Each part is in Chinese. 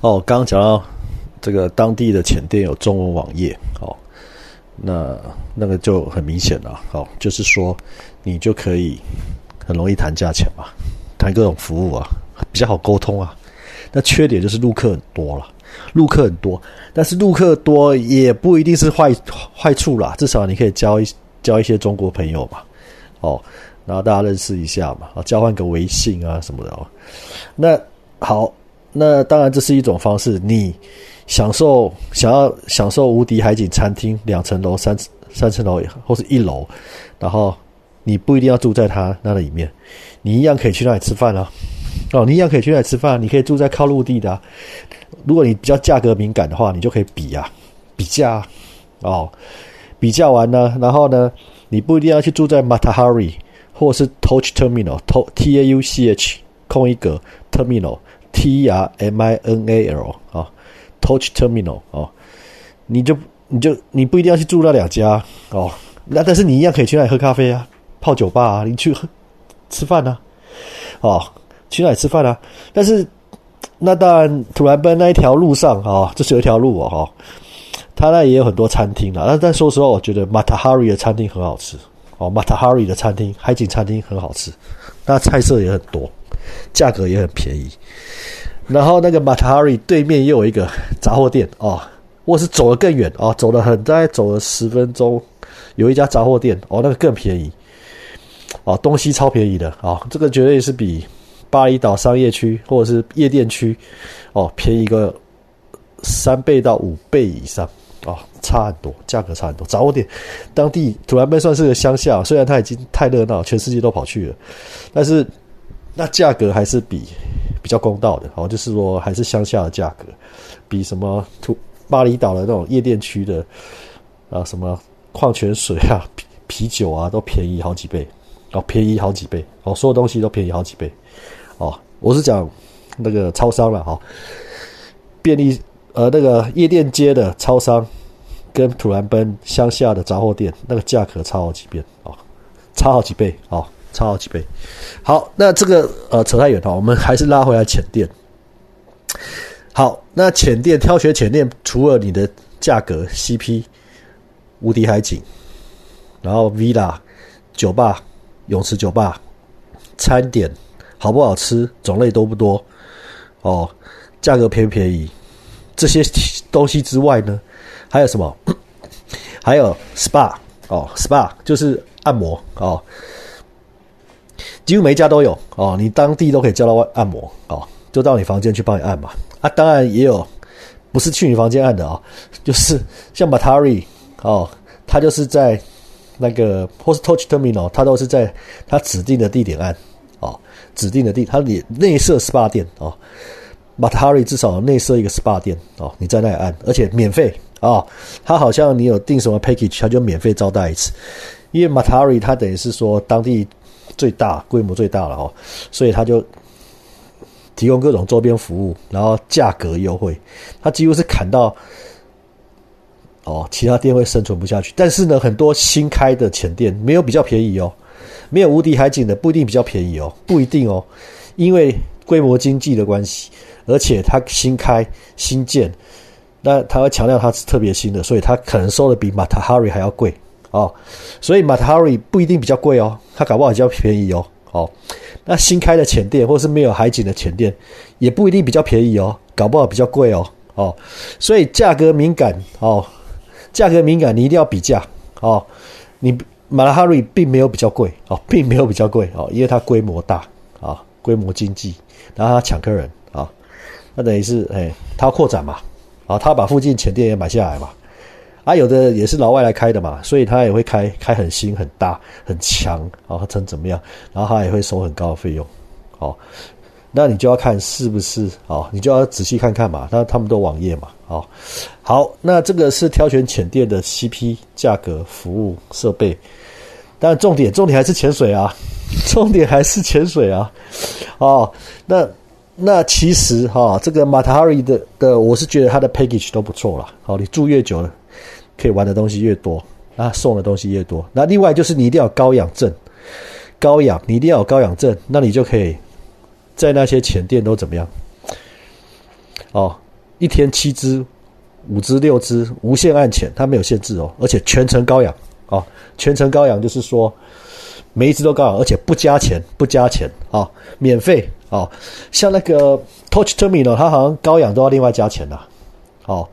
哦，刚刚讲到这个当地的浅店有中文网页，哦，那那个就很明显了，哦，就是说你就可以很容易谈价钱嘛，谈各种服务啊，比较好沟通啊。那缺点就是陆客很多了，陆客很多，但是陆客多也不一定是坏坏处啦，至少你可以交一交一些中国朋友嘛，哦，然后大家认识一下嘛，啊，交换个微信啊什么的哦。那好。那当然，这是一种方式。你享受想要享受无敌海景餐厅两层楼、三三层楼或是一楼，然后你不一定要住在它那里面，你一样可以去那里吃饭啊。哦，你一样可以去那里吃饭，你可以住在靠陆地的。如果你比较价格敏感的话，你就可以比啊，比价哦，比较完呢，然后呢，你不一定要去住在 Matahari 或是 Touch Terminal，T T A U C H 空一格 Terminal。T R M I N A L 啊，Touch Terminal 哦，你就你就你不一定要去住那两家哦，那但是你一样可以去那里喝咖啡啊，泡酒吧啊，你去喝吃饭呢，哦，去那里吃饭啊。但是那当然，突然奔那一条路上啊，这是有一条路哦，哈，它那也有很多餐厅啦。那但说实话，我觉得 Matahari 的餐厅很好吃哦，Matahari 的餐厅海景餐厅很好吃，那菜色也很多。价格也很便宜，然后那个马塔哈里对面又有一个杂货店哦，我是走得更远哦，走了很大概走了十分钟，有一家杂货店哦，那个更便宜哦，东西超便宜的啊，这个绝对是比巴厘岛商业区或者是夜店区哦便宜个三倍到五倍以上哦，差很多，价格差很多。杂货店当地土兰贝算是个乡下，虽然它已经太热闹，全世界都跑去了，但是。那价格还是比比较公道的，哦，就是说还是乡下的价格，比什么土巴厘岛的那种夜店区的啊，什么矿泉水啊、啤 啤酒啊，都便宜好几倍，哦，便宜好几倍，哦，所有东西都便宜好几倍，哦，我是讲那个超商了，哈，便利呃那个夜店街的超商跟土兰奔乡下的杂货店那个价格差好几遍，哦，差好几倍，哦。差好几倍。好，那这个呃扯太远了，我们还是拉回来浅店。好，那浅店挑选浅店，除了你的价格 CP、无敌海景，然后 Villa、酒吧、泳池酒吧、餐点好不好吃，种类多不多，哦，价格便不便宜，这些东西之外呢，还有什么？还有 SPA 哦，SPA 就是按摩哦。几乎每家都有哦，你当地都可以叫到按摩哦，就到你房间去帮你按嘛。啊，当然也有不是去你房间按的啊，就是像 Matari 哦，他就是在那个或是 Touch Terminal，他都是在他指定的地点按哦，指定的地，他内内设 SPA 店哦，Matari 至少内设一个 SPA 店哦，你在那里按，而且免费啊，他好像你有订什么 package，他就免费招待一次，因为 Matari 他等于是说当地。最大规模最大了哦，所以他就提供各种周边服务，然后价格优惠，他几乎是砍到哦，其他店会生存不下去。但是呢，很多新开的浅店没有比较便宜哦，没有无敌海景的不一定比较便宜哦，不一定哦，因为规模经济的关系，而且它新开新建，那他会强调它是特别新的，所以它可能收的比马塔哈瑞还要贵。哦，所以马塔哈瑞不一定比较贵哦，它搞不好比较便宜哦。哦，那新开的浅店或是没有海景的浅店，也不一定比较便宜哦，搞不好比较贵哦。哦，所以价格敏感哦，价格敏感你一定要比价哦。你马塔哈瑞并没有比较贵哦，并没有比较贵哦，因为它规模大啊，规模经济，然后它抢客人啊，那等于是哎，它扩展嘛，啊，它把附近浅店也买下来嘛。啊，有的也是老外来开的嘛，所以他也会开开很新、很大、很强啊，成怎么样？然后他也会收很高的费用，哦，那你就要看是不是哦，你就要仔细看看嘛。那他们都网页嘛，哦，好，那这个是挑选浅店的 CP 价格、服务、设备，但重点重点还是潜水啊，重点还是潜水啊，哦，那那其实哈，这个马塔哈里的的，我是觉得它的 package 都不错了，好，你住越久了。可以玩的东西越多，啊，送的东西越多。那另外就是你一定要高氧证，高氧你一定要有高氧证，那你就可以在那些前店都怎么样？哦，一天七支、五支、六支，无限按潜，它没有限制哦，而且全程高氧哦，全程高氧就是说每一支都高氧，而且不加钱，不加钱啊，免费哦。像那个 Touch Terminal，它好像高氧都要另外加钱的哦，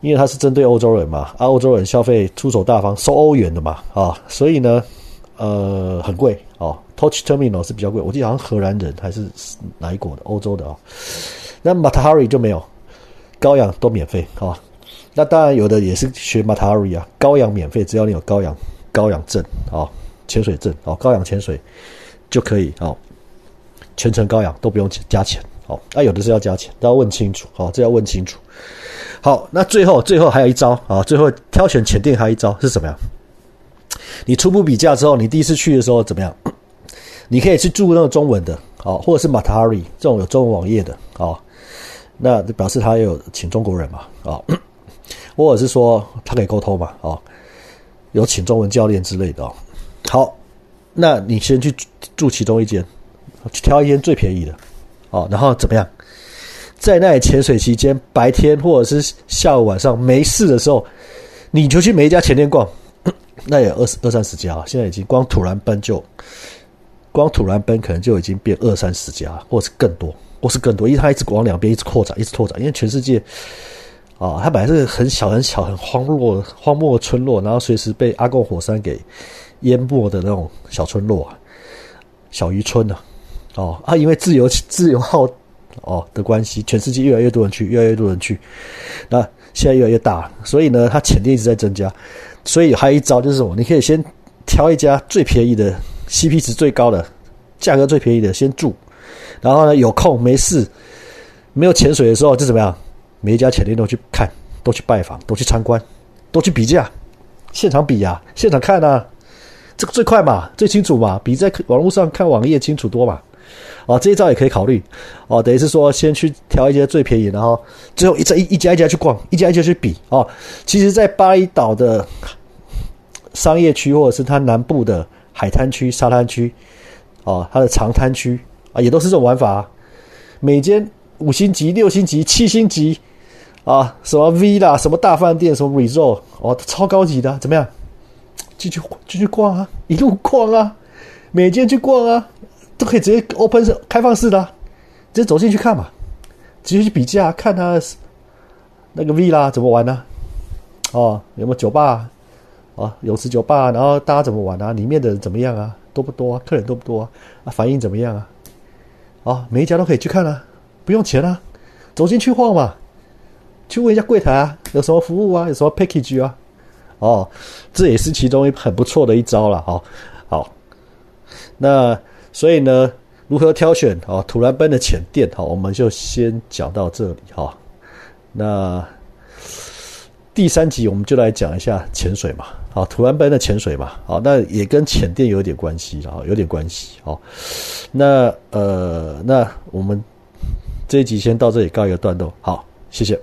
因为它是针对欧洲人嘛，啊，欧洲人消费出手大方，收欧元的嘛啊，所以呢，呃，很贵哦。Touch Terminal 是比较贵，我记得好像荷兰人还是哪一国的，欧洲的啊。那 Matari 就没有。高氧都免费啊，那当然有的也是学 Matari 啊，高氧免费，只要你有高氧高氧证啊，潜水证啊，高氧潜水就可以啊，全程高氧都不用加钱哦。那有的是要加钱，都要问清楚哦，这要问清楚。好，那最后最后还有一招啊，最后挑选潜店还有一招是什么样？你初步比价之后，你第一次去的时候怎么样？你可以去住那个中文的啊，或者是 Matari 这种有中文网页的啊。那表示他有请中国人嘛？啊，或者是说他可以沟通嘛？啊，有请中文教练之类的。好，那你先去住其中一间，去挑一间最便宜的哦。然后怎么样？在那里潜水期间，白天或者是下午晚上没事的时候，你就去每一家前店逛。那也二十二三十家，现在已经光土兰奔就光土兰奔可能就已经变二三十家，或是更多。或是更多，因为它一直往两边一直扩展，一直拓展。因为全世界啊，它本来是很小很小很荒落荒漠村落，然后随时被阿贡火山给淹没的那种小村落，小渔村啊，哦啊，因为自由自由号哦的关系，全世界越来越多人去，越来越多人去，那现在越来越大，所以呢，它潜力一直在增加。所以还有一招就是什么？你可以先挑一家最便宜的，CP 值最高的，价格最便宜的，先住。然后呢，有空没事，没有潜水的时候就怎么样？每一家潜力都去看，都去拜访，都去参观，都去比价，现场比呀，现场看啊，这个最快嘛，最清楚嘛，比在网络上看网页清楚多嘛。哦，这一招也可以考虑。哦，等于是说，先去挑一些最便宜，然后最后一家一一家一家去逛，一家一家去比。哦，其实，在巴厘岛的商业区，或者是它南部的海滩区、沙滩区，哦，它的长滩区。啊，也都是这种玩法，每间五星级、六星级、七星级，啊，什么 V 啦，什么大饭店，什么 resort，哦，超高级的，怎么样？进去进去逛啊，一路逛啊，每间去逛啊，都可以直接 open 式开放式的，直接走进去看嘛，直接去比价，看他那个 V 啦怎么玩呢？哦，有没有酒吧？啊，泳池酒吧，然后大家怎么玩啊？里面的人怎么样啊？多不多？客人多不多啊？反应怎么样啊？啊，每一家都可以去看啊，不用钱啊，走进去晃嘛，去问一下柜台啊，有什么服务啊，有什么 package 啊，哦，这也是其中一很不错的一招了，好，好，那所以呢，如何挑选哦，土兰奔的浅店，好，我们就先讲到这里哈，那第三集我们就来讲一下潜水嘛。啊，土兰奔的潜水嘛，好，那也跟浅店有点关系，啊，有点关系，好，那呃，那我们这一集先到这里告一个段落，好，谢谢。